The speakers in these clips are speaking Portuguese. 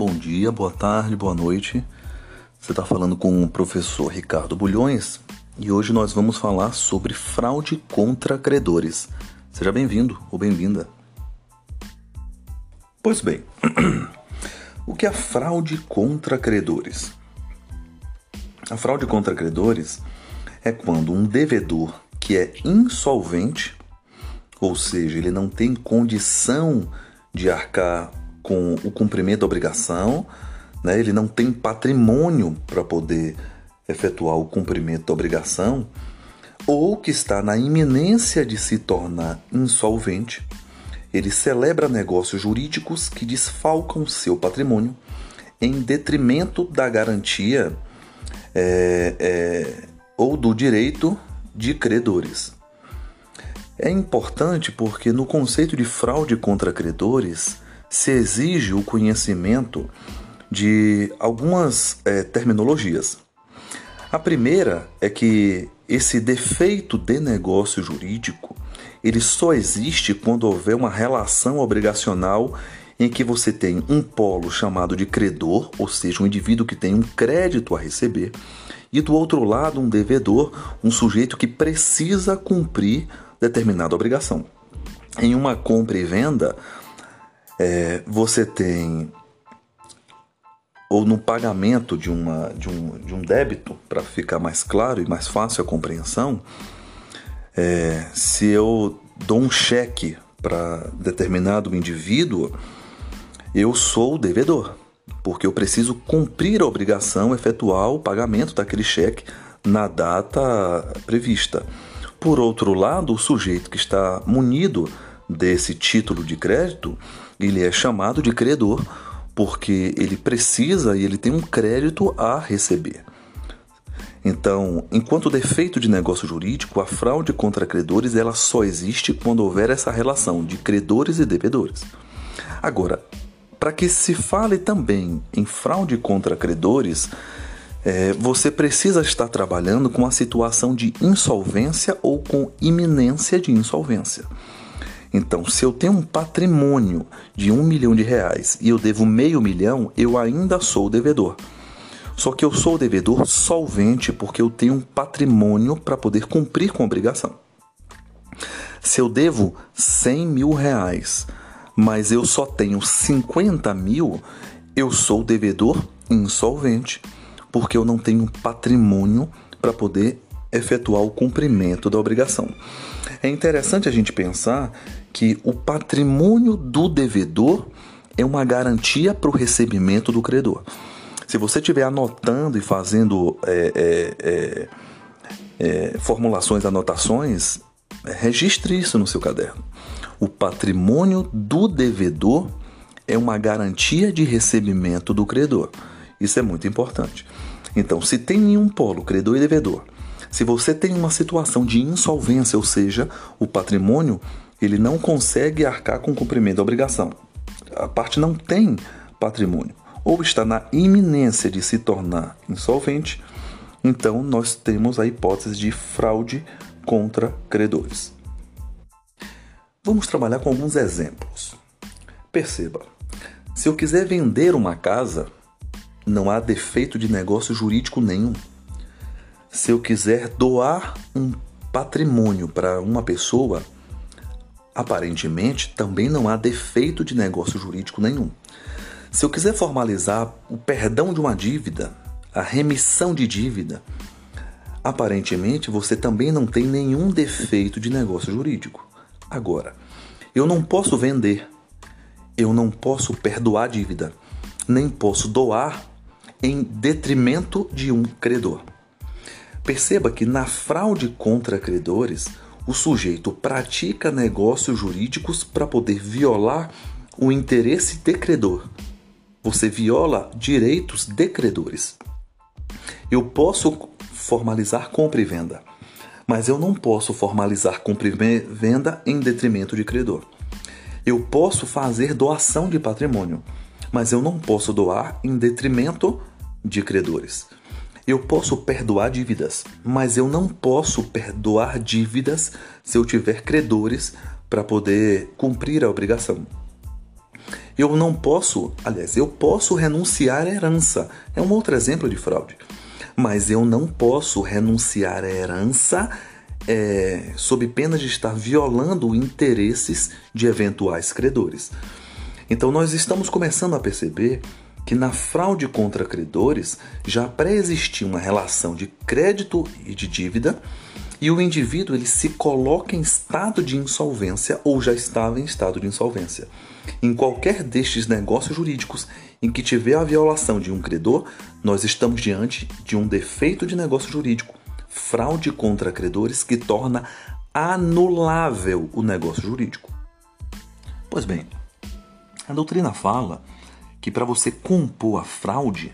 Bom dia, boa tarde, boa noite. Você está falando com o professor Ricardo Bulhões e hoje nós vamos falar sobre fraude contra credores. Seja bem-vindo ou bem-vinda. Pois bem, o que é fraude contra credores? A fraude contra credores é quando um devedor que é insolvente, ou seja, ele não tem condição de arcar com o cumprimento da obrigação, né? ele não tem patrimônio para poder efetuar o cumprimento da obrigação, ou que está na iminência de se tornar insolvente, ele celebra negócios jurídicos que desfalcam seu patrimônio em detrimento da garantia é, é, ou do direito de credores. É importante porque no conceito de fraude contra credores se exige o conhecimento de algumas é, terminologias. A primeira é que esse defeito de negócio jurídico ele só existe quando houver uma relação obrigacional em que você tem um polo chamado de credor, ou seja, um indivíduo que tem um crédito a receber, e do outro lado um devedor, um sujeito que precisa cumprir determinada obrigação. Em uma compra e venda, é, você tem ou no pagamento de, uma, de, um, de um débito, para ficar mais claro e mais fácil a compreensão, é, se eu dou um cheque para determinado indivíduo, eu sou o devedor, porque eu preciso cumprir a obrigação, efetuar o pagamento daquele cheque na data prevista. Por outro lado, o sujeito que está munido desse título de crédito, ele é chamado de credor porque ele precisa e ele tem um crédito a receber. Então, enquanto defeito de negócio jurídico, a fraude contra credores ela só existe quando houver essa relação de credores e devedores. Agora, para que se fale também em fraude contra credores, é, você precisa estar trabalhando com a situação de insolvência ou com iminência de insolvência. Então, se eu tenho um patrimônio de um milhão de reais e eu devo meio milhão, eu ainda sou devedor. Só que eu sou devedor solvente porque eu tenho um patrimônio para poder cumprir com a obrigação. Se eu devo 100 mil reais, mas eu só tenho 50 mil, eu sou devedor insolvente porque eu não tenho patrimônio para poder efetuar o cumprimento da obrigação. É interessante a gente pensar que o patrimônio do devedor é uma garantia para o recebimento do credor. Se você estiver anotando e fazendo é, é, é, é formulações, anotações, registre isso no seu caderno. O patrimônio do devedor é uma garantia de recebimento do credor. Isso é muito importante. Então, se tem em um polo, credor e devedor, se você tem uma situação de insolvência, ou seja, o patrimônio ele não consegue arcar com o cumprimento da obrigação. A parte não tem patrimônio ou está na iminência de se tornar insolvente, então nós temos a hipótese de fraude contra credores. Vamos trabalhar com alguns exemplos. Perceba, se eu quiser vender uma casa, não há defeito de negócio jurídico nenhum. Se eu quiser doar um patrimônio para uma pessoa, Aparentemente, também não há defeito de negócio jurídico nenhum. Se eu quiser formalizar o perdão de uma dívida, a remissão de dívida, aparentemente você também não tem nenhum defeito de negócio jurídico. Agora, eu não posso vender, eu não posso perdoar dívida, nem posso doar em detrimento de um credor. Perceba que na fraude contra credores, o sujeito pratica negócios jurídicos para poder violar o interesse de credor. Você viola direitos de credores. Eu posso formalizar compra e venda, mas eu não posso formalizar compra e venda em detrimento de credor. Eu posso fazer doação de patrimônio, mas eu não posso doar em detrimento de credores. Eu posso perdoar dívidas, mas eu não posso perdoar dívidas se eu tiver credores para poder cumprir a obrigação. Eu não posso, aliás, eu posso renunciar à herança. É um outro exemplo de fraude. Mas eu não posso renunciar à herança é, sob pena de estar violando interesses de eventuais credores. Então nós estamos começando a perceber que na fraude contra credores já pré-existia uma relação de crédito e de dívida e o indivíduo ele se coloca em estado de insolvência ou já estava em estado de insolvência. Em qualquer destes negócios jurídicos em que tiver a violação de um credor, nós estamos diante de um defeito de negócio jurídico, fraude contra credores que torna anulável o negócio jurídico. Pois bem, a doutrina fala que para você compor a fraude,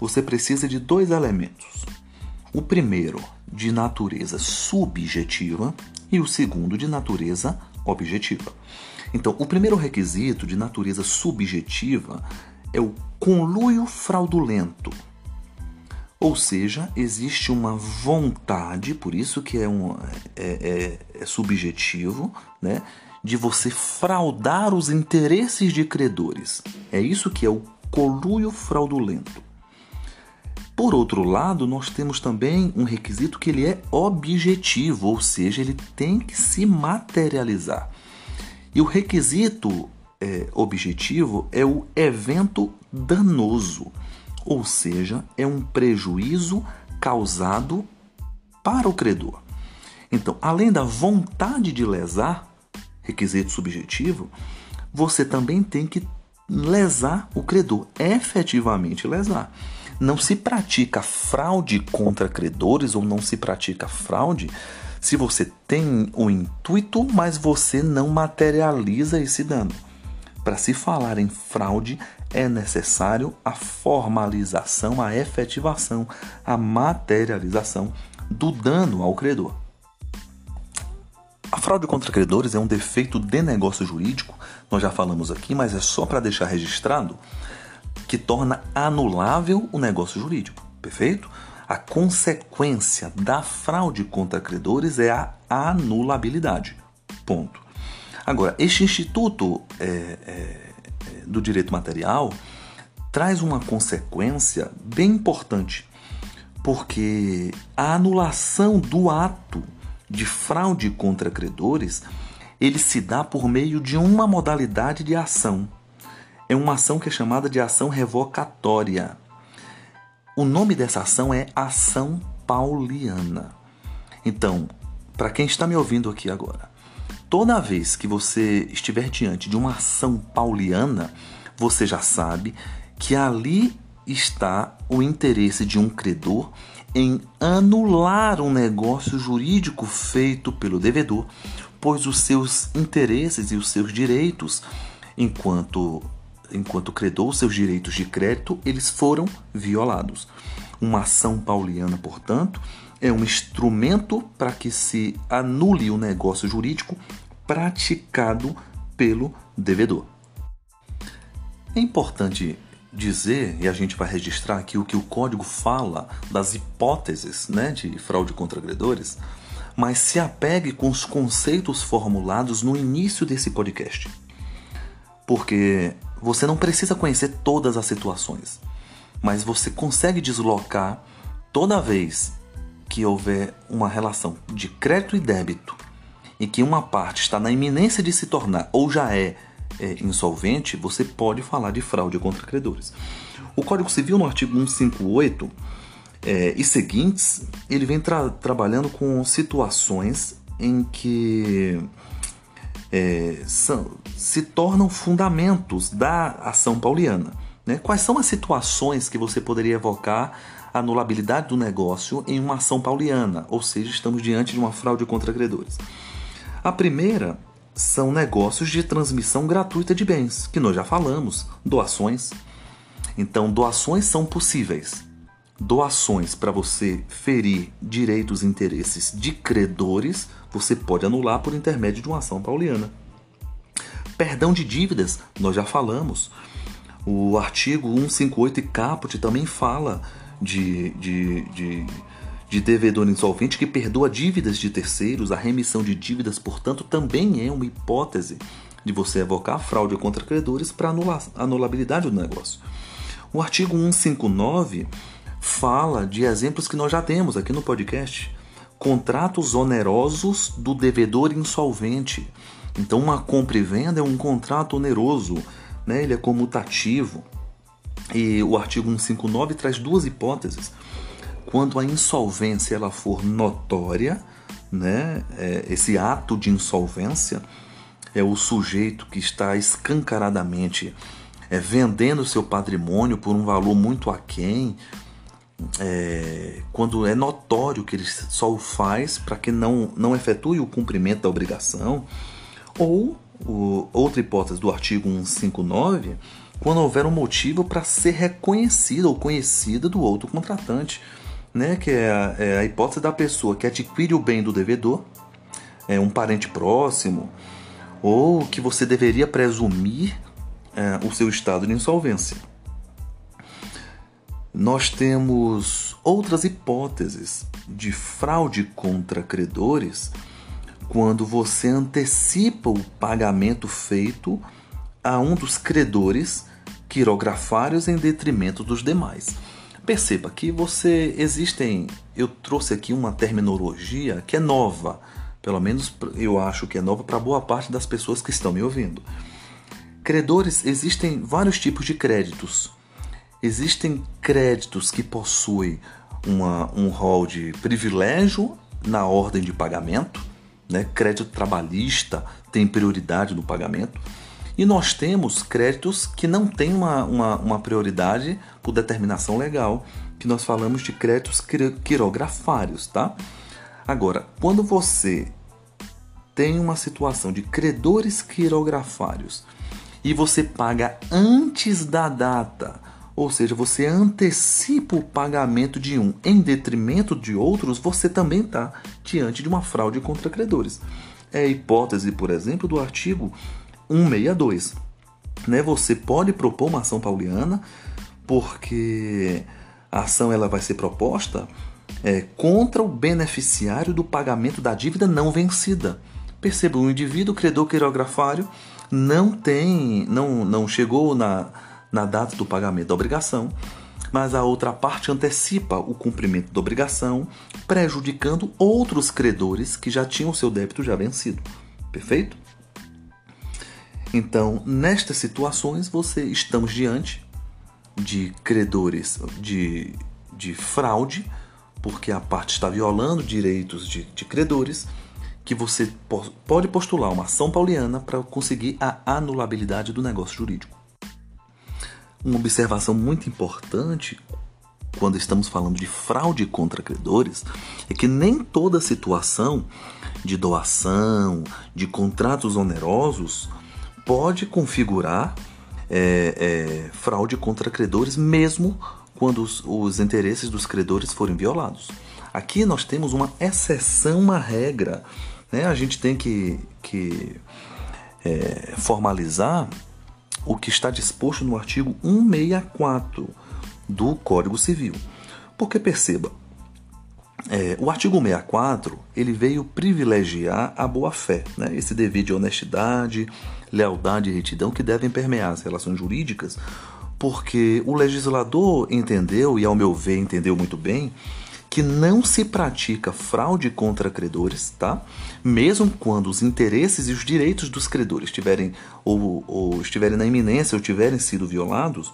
você precisa de dois elementos. O primeiro, de natureza subjetiva, e o segundo, de natureza objetiva. Então, o primeiro requisito de natureza subjetiva é o conluio fraudulento. Ou seja, existe uma vontade, por isso que é, um, é, é, é subjetivo, né? De você fraudar os interesses de credores. É isso que é o coluio fraudulento. Por outro lado, nós temos também um requisito que ele é objetivo, ou seja, ele tem que se materializar. E o requisito é, objetivo é o evento danoso, ou seja, é um prejuízo causado para o credor. Então, além da vontade de lesar, requisito subjetivo, você também tem que lesar o credor, efetivamente lesar. Não se pratica fraude contra credores ou não se pratica fraude se você tem o intuito, mas você não materializa esse dano. Para se falar em fraude, é necessário a formalização, a efetivação, a materialização do dano ao credor. A fraude contra credores é um defeito de negócio jurídico, nós já falamos aqui, mas é só para deixar registrado, que torna anulável o negócio jurídico, perfeito? A consequência da fraude contra credores é a anulabilidade. Ponto. Agora, este Instituto é, é, do Direito Material traz uma consequência bem importante, porque a anulação do ato de fraude contra credores, ele se dá por meio de uma modalidade de ação. É uma ação que é chamada de ação revocatória. O nome dessa ação é ação pauliana. Então, para quem está me ouvindo aqui agora, toda vez que você estiver diante de uma ação pauliana, você já sabe que ali está o interesse de um credor em anular um negócio jurídico feito pelo devedor, pois os seus interesses e os seus direitos, enquanto enquanto credor, seus direitos de crédito, eles foram violados. Uma ação pauliana, portanto, é um instrumento para que se anule o negócio jurídico praticado pelo devedor. É importante dizer, e a gente vai registrar aqui o que o código fala das hipóteses né, de fraude contra credores, mas se apegue com os conceitos formulados no início desse podcast. Porque você não precisa conhecer todas as situações, mas você consegue deslocar toda vez que houver uma relação de crédito e débito e que uma parte está na iminência de se tornar ou já é é, insolvente, você pode falar de fraude contra credores. O Código Civil, no artigo 158 é, e seguintes, ele vem tra trabalhando com situações em que é, são, se tornam fundamentos da ação pauliana. Né? Quais são as situações que você poderia evocar a anulabilidade do negócio em uma ação pauliana? Ou seja, estamos diante de uma fraude contra credores. A primeira são negócios de transmissão gratuita de bens, que nós já falamos, doações. Então, doações são possíveis. Doações para você ferir direitos e interesses de credores, você pode anular por intermédio de uma ação pauliana. Perdão de dívidas, nós já falamos. O artigo 158 e caput também fala de, de, de de devedor insolvente que perdoa dívidas de terceiros, a remissão de dívidas, portanto, também é uma hipótese de você evocar fraude contra credores para anulabilidade do negócio. O artigo 159 fala de exemplos que nós já temos aqui no podcast. Contratos onerosos do devedor insolvente. Então, uma compra e venda é um contrato oneroso, né? ele é comutativo. E o artigo 159 traz duas hipóteses. Quando a insolvência ela for notória, né? É, esse ato de insolvência é o sujeito que está escancaradamente é, vendendo seu patrimônio por um valor muito aquém, é, quando é notório que ele só o faz para que não, não efetue o cumprimento da obrigação, ou o, outra hipótese do artigo 159, quando houver um motivo para ser reconhecida ou conhecida do outro contratante né, que é a, é a hipótese da pessoa que adquire o bem do devedor, é um parente próximo, ou que você deveria presumir é, o seu estado de insolvência. Nós temos outras hipóteses de fraude contra credores quando você antecipa o pagamento feito a um dos credores quirografários em detrimento dos demais. Perceba que você existem, eu trouxe aqui uma terminologia que é nova, pelo menos eu acho que é nova para boa parte das pessoas que estão me ouvindo. Credores existem vários tipos de créditos. Existem créditos que possuem uma, um rol de privilégio na ordem de pagamento, né? crédito trabalhista tem prioridade no pagamento. E nós temos créditos que não têm uma, uma, uma prioridade por determinação legal, que nós falamos de créditos quirografários, tá? Agora, quando você tem uma situação de credores quirografários e você paga antes da data, ou seja, você antecipa o pagamento de um em detrimento de outros, você também está diante de uma fraude contra credores. É a hipótese, por exemplo, do artigo 162. Né? Você pode propor uma ação pauliana, porque a ação ela vai ser proposta é, contra o beneficiário do pagamento da dívida não vencida. Perceba, o indivíduo credor quirografário não tem, não, não chegou na, na data do pagamento da obrigação, mas a outra parte antecipa o cumprimento da obrigação, prejudicando outros credores que já tinham seu débito já vencido. Perfeito? Então, nestas situações, você estamos diante de credores de, de fraude, porque a parte está violando direitos de, de credores, que você pode postular uma ação pauliana para conseguir a anulabilidade do negócio jurídico. Uma observação muito importante quando estamos falando de fraude contra credores é que nem toda situação de doação, de contratos onerosos, pode configurar é, é, fraude contra credores, mesmo quando os, os, interesses dos credores forem violados. Aqui nós temos uma exceção à regra. Né? A gente tem que, que é, formalizar o que está disposto no artigo 164 do Código Civil. Porque perceba, é, o artigo 64 ele veio privilegiar a boa-fé, né? esse dever de honestidade, lealdade e retidão que devem permear as relações jurídicas, porque o legislador entendeu, e ao meu ver entendeu muito bem, que não se pratica fraude contra credores, tá? Mesmo quando os interesses e os direitos dos credores estiverem ou, ou estiverem na iminência ou tiverem sido violados,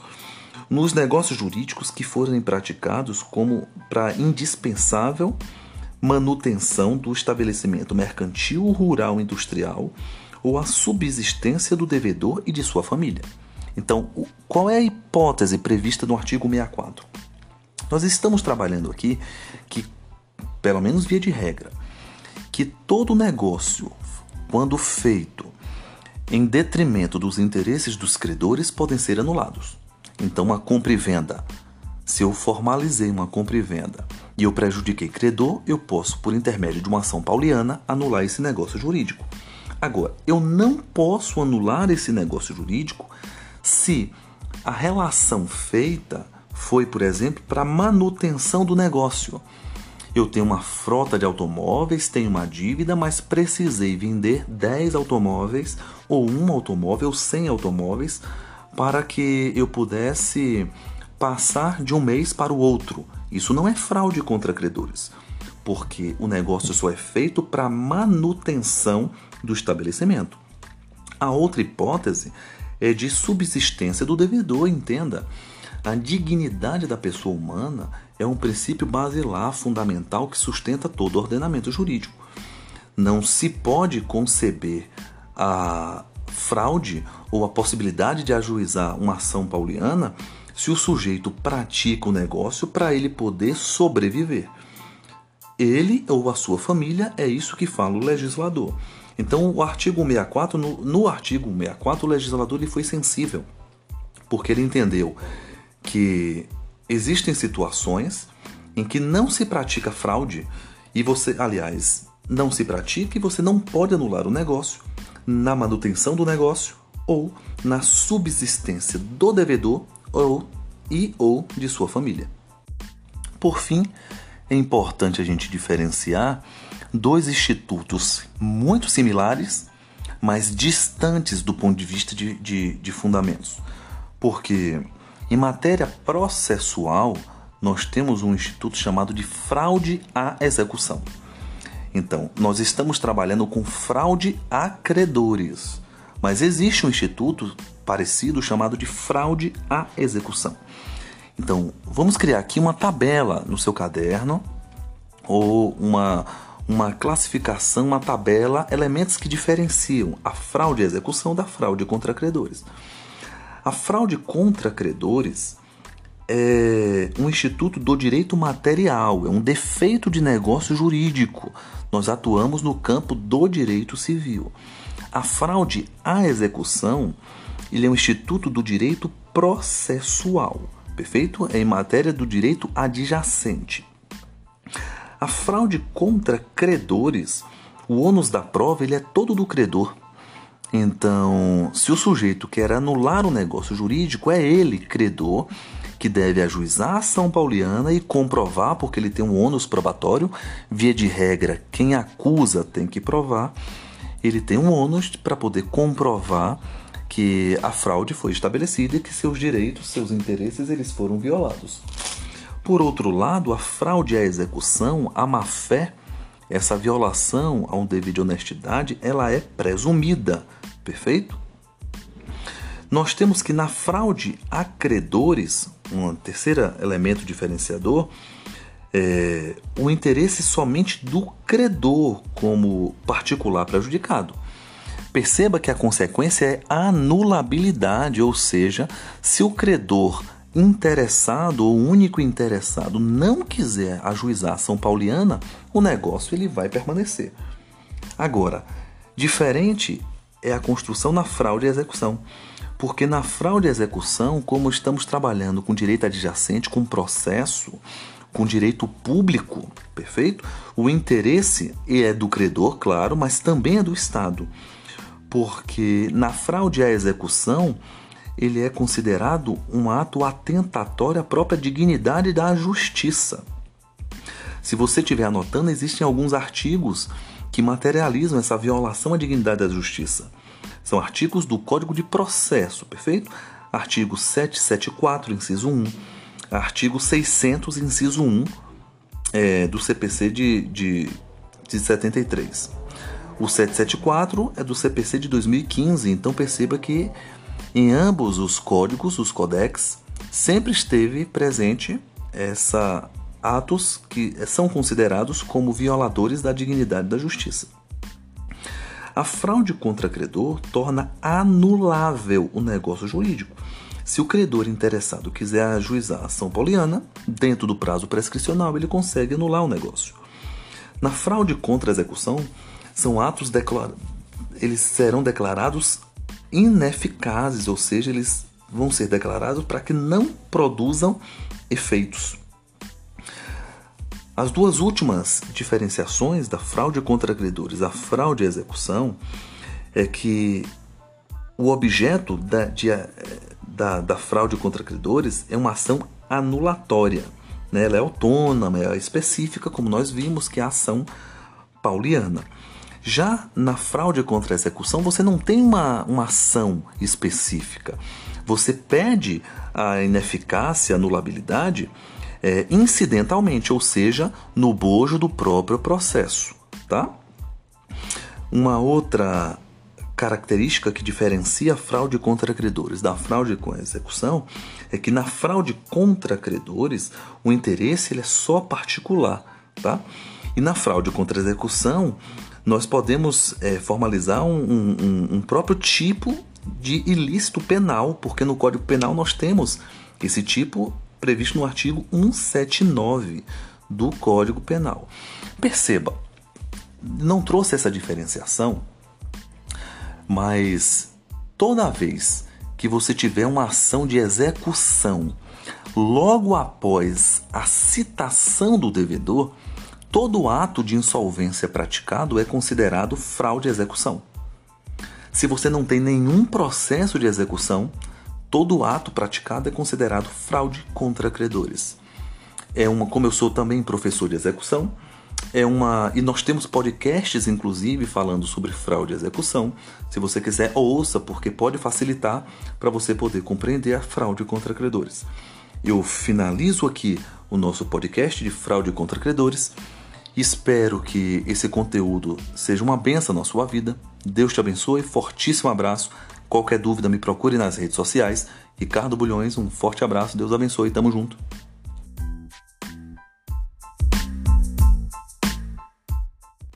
nos negócios jurídicos que forem praticados como para indispensável manutenção do estabelecimento mercantil, rural, industrial ou a subsistência do devedor e de sua família. Então, qual é a hipótese prevista no artigo 64? Nós estamos trabalhando aqui que, pelo menos via de regra, que todo negócio, quando feito em detrimento dos interesses dos credores, podem ser anulados. Então, uma compra e venda. Se eu formalizei uma compra e venda e eu prejudiquei credor, eu posso, por intermédio de uma ação pauliana, anular esse negócio jurídico. Agora, eu não posso anular esse negócio jurídico se a relação feita foi, por exemplo, para manutenção do negócio. Eu tenho uma frota de automóveis, tenho uma dívida, mas precisei vender 10 automóveis, ou um automóvel, 100 automóveis, para que eu pudesse passar de um mês para o outro. Isso não é fraude contra credores, porque o negócio só é feito para manutenção do estabelecimento. A outra hipótese é de subsistência do devedor, entenda. A dignidade da pessoa humana é um princípio basilar fundamental que sustenta todo o ordenamento jurídico. Não se pode conceber a fraude ou a possibilidade de ajuizar uma ação pauliana se o sujeito pratica o negócio para ele poder sobreviver. Ele ou a sua família é isso que fala o legislador. Então, o artigo 64, no, no artigo 64, o legislador ele foi sensível, porque ele entendeu que existem situações em que não se pratica fraude e você, aliás, não se pratica e você não pode anular o negócio na manutenção do negócio ou na subsistência do devedor ou e ou de sua família. Por fim, é importante a gente diferenciar dois institutos muito similares, mas distantes do ponto de vista de, de, de fundamentos. Porque em matéria processual, nós temos um instituto chamado de fraude à execução. Então, nós estamos trabalhando com fraude a credores, mas existe um instituto parecido chamado de fraude à execução. Então, vamos criar aqui uma tabela no seu caderno ou uma uma classificação, uma tabela, elementos que diferenciam a fraude à execução da fraude contra credores. A fraude contra credores é um instituto do direito material, é um defeito de negócio jurídico. Nós atuamos no campo do direito civil. A fraude à execução ele é um instituto do direito processual, perfeito? É em matéria do direito adjacente. A fraude contra credores, o ônus da prova ele é todo do credor. Então, se o sujeito quer anular o negócio jurídico, é ele, credor, que deve ajuizar a ação pauliana e comprovar, porque ele tem um ônus probatório. Via de regra, quem acusa tem que provar. Ele tem um ônus para poder comprovar que a fraude foi estabelecida e que seus direitos, seus interesses, eles foram violados. Por outro lado, a fraude à execução, a má-fé, essa violação a um dever de honestidade, ela é presumida, perfeito? Nós temos que na fraude a credores, um terceiro elemento diferenciador, é o interesse somente do credor como particular prejudicado. Perceba que a consequência é a anulabilidade, ou seja, se o credor interessado ou único interessado não quiser ajuizar ação pauliana, o negócio ele vai permanecer. Agora, diferente é a construção na fraude e execução. Porque na fraude e execução, como estamos trabalhando com direito adjacente, com processo, com direito público, perfeito? O interesse é do credor, claro, mas também é do Estado. Porque na fraude à execução, ele é considerado um ato atentatório à própria dignidade da justiça. Se você estiver anotando, existem alguns artigos que materializam essa violação à dignidade da justiça. São artigos do Código de Processo, perfeito? Artigo 774, inciso 1, artigo 600, inciso 1 é, do CPC de, de, de 73. O 774 é do CPC de 2015, então perceba que em ambos os códigos, os codex, sempre esteve presente essa atos que são considerados como violadores da dignidade da justiça. A fraude contra credor torna anulável o negócio jurídico. Se o credor interessado quiser ajuizar a ação pauliana, dentro do prazo prescricional, ele consegue anular o negócio. Na fraude contra a execução, são atos eles serão declarados ineficazes, ou seja, eles vão ser declarados para que não produzam efeitos. As duas últimas diferenciações da fraude contra credores, a fraude à execução, é que o objeto da, de, da, da fraude contra credores é uma ação anulatória, né? ela é autônoma, é específica, como nós vimos, que é a ação pauliana. Já na fraude contra a execução, você não tem uma, uma ação específica. Você pede a ineficácia, a anulabilidade é, incidentalmente, ou seja, no bojo do próprio processo. Tá? Uma outra característica que diferencia a fraude contra credores da fraude com execução é que na fraude contra credores o interesse ele é só particular, tá? E na fraude contra execução nós podemos é, formalizar um, um, um próprio tipo de ilícito penal, porque no Código Penal nós temos esse tipo previsto no artigo 179 do Código Penal. Perceba, não trouxe essa diferenciação, mas toda vez que você tiver uma ação de execução logo após a citação do devedor, todo ato de insolvência praticado é considerado fraude à execução. Se você não tem nenhum processo de execução, todo ato praticado é considerado fraude contra credores. É uma, como eu sou também professor de execução, é uma e nós temos podcasts inclusive falando sobre fraude e execução. Se você quiser, ouça porque pode facilitar para você poder compreender a fraude contra credores. Eu finalizo aqui o nosso podcast de fraude contra credores. Espero que esse conteúdo seja uma benção na sua vida. Deus te abençoe. Fortíssimo abraço. Qualquer dúvida, me procure nas redes sociais. Ricardo Bulhões, um forte abraço. Deus abençoe. Tamo junto.